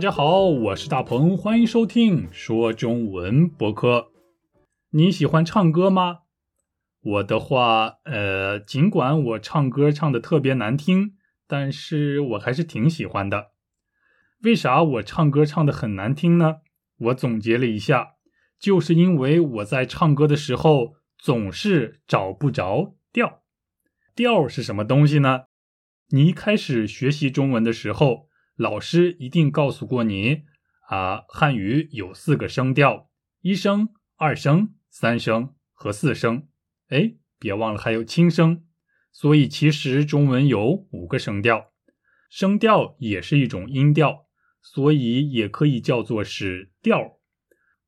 大家好，我是大鹏，欢迎收听说中文博客。你喜欢唱歌吗？我的话，呃，尽管我唱歌唱的特别难听，但是我还是挺喜欢的。为啥我唱歌唱的很难听呢？我总结了一下，就是因为我在唱歌的时候总是找不着调。调是什么东西呢？你一开始学习中文的时候，老师一定告诉过你啊，汉语有四个声调：一声、二声、三声和四声。哎，别忘了还有轻声。所以其实中文有五个声调，声调也是一种音调，所以也可以叫做是调。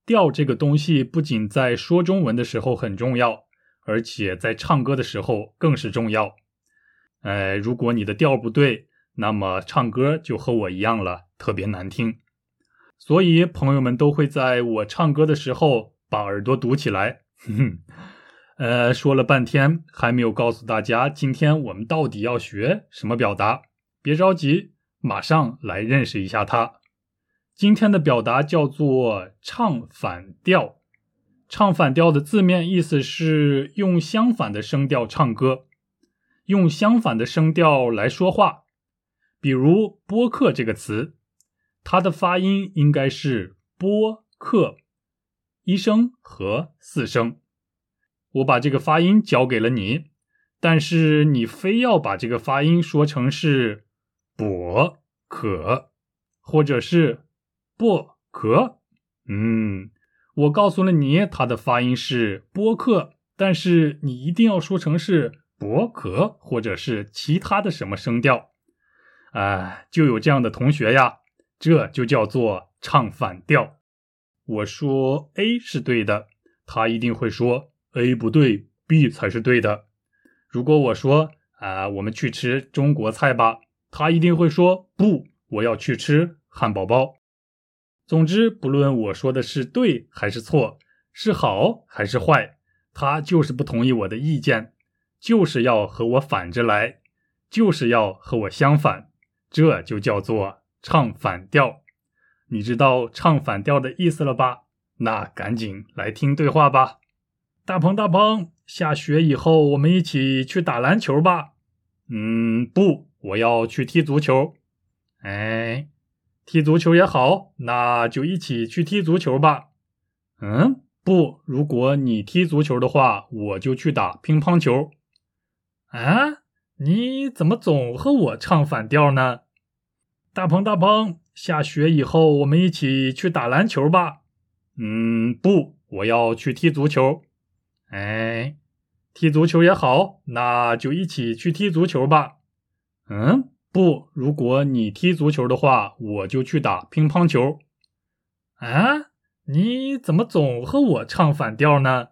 调这个东西不仅在说中文的时候很重要，而且在唱歌的时候更是重要。哎，如果你的调不对，那么唱歌就和我一样了，特别难听。所以朋友们都会在我唱歌的时候把耳朵堵起来。哼哼，呃，说了半天还没有告诉大家，今天我们到底要学什么表达？别着急，马上来认识一下它。今天的表达叫做唱反调。唱反调的字面意思是用相反的声调唱歌。用相反的声调来说话，比如“播客”这个词，它的发音应该是“播客”，一声和四声。我把这个发音交给了你，但是你非要把这个发音说成是“博可”或者是“不可”。嗯，我告诉了你，它的发音是“播客”，但是你一定要说成是。博可或者是其他的什么声调，啊，就有这样的同学呀，这就叫做唱反调。我说 A 是对的，他一定会说 A 不对，B 才是对的。如果我说啊，我们去吃中国菜吧，他一定会说不，我要去吃汉堡包。总之，不论我说的是对还是错，是好还是坏，他就是不同意我的意见。就是要和我反着来，就是要和我相反，这就叫做唱反调。你知道唱反调的意思了吧？那赶紧来听对话吧。大鹏，大鹏，下雪以后我们一起去打篮球吧。嗯，不，我要去踢足球。哎，踢足球也好，那就一起去踢足球吧。嗯，不，如果你踢足球的话，我就去打乒乓球。啊，你怎么总和我唱反调呢？大鹏，大鹏，下雪以后我们一起去打篮球吧。嗯，不，我要去踢足球。哎，踢足球也好，那就一起去踢足球吧。嗯，不，如果你踢足球的话，我就去打乒乓球。啊，你怎么总和我唱反调呢？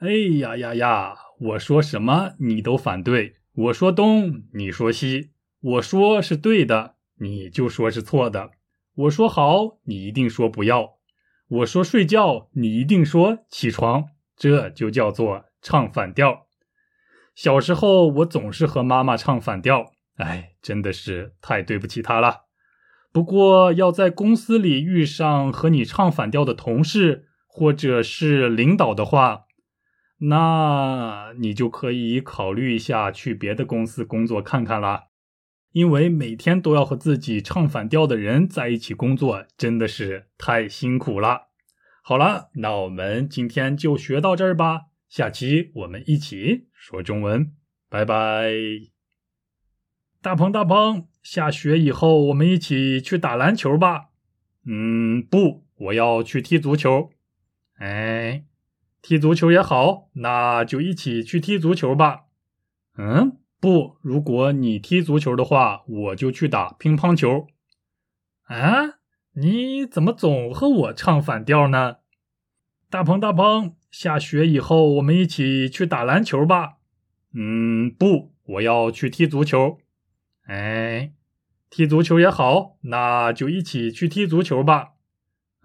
哎呀呀呀！我说什么你都反对，我说东你说西，我说是对的你就说是错的，我说好你一定说不要，我说睡觉你一定说起床，这就叫做唱反调。小时候我总是和妈妈唱反调，哎，真的是太对不起她了。不过要在公司里遇上和你唱反调的同事或者是领导的话，那你就可以考虑一下去别的公司工作看看啦，因为每天都要和自己唱反调的人在一起工作，真的是太辛苦了。好了，那我们今天就学到这儿吧，下期我们一起说中文，拜拜。大鹏，大鹏，下雪以后我们一起去打篮球吧。嗯，不，我要去踢足球。哎。踢足球也好，那就一起去踢足球吧。嗯，不，如果你踢足球的话，我就去打乒乓球。啊，你怎么总和我唱反调呢？大鹏，大鹏，下雪以后我们一起去打篮球吧。嗯，不，我要去踢足球。哎，踢足球也好，那就一起去踢足球吧。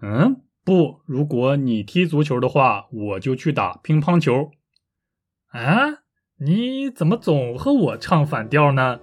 嗯。不，如果你踢足球的话，我就去打乒乓球。啊，你怎么总和我唱反调呢？